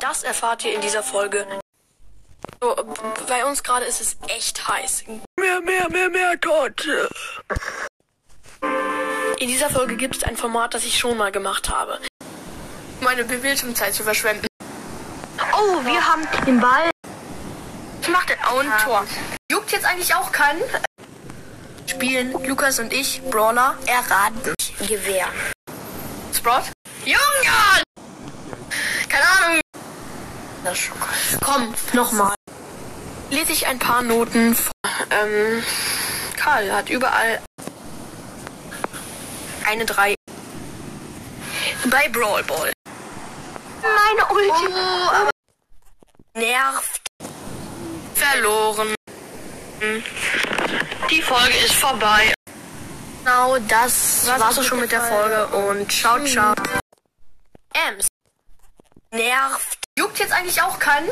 Das erfahrt ihr in dieser Folge. So, bei uns gerade ist es echt heiß. Mehr, mehr, mehr, mehr Gott. In dieser Folge gibt es ein Format, das ich schon mal gemacht habe. Meine Bildschirmzeit zu verschwenden. Oh, wir haben den Ball. Ich mach den auch ein Tor. Juckt jetzt eigentlich auch keinen. Spielen Lukas und ich Brawler Erraten. Gewehr. Sprout. Junge! Krass. Komm, nochmal. Lese ich ein paar Noten vor. Ähm, Karl hat überall eine 3. Bei Brawl Ball. Meine Ulti. Oh, aber nervt. Verloren. Die Folge ist vorbei. Genau, das war's auch schon mit der Folge und ciao, ciao. Ems. Nervt. Jetzt eigentlich auch keinen.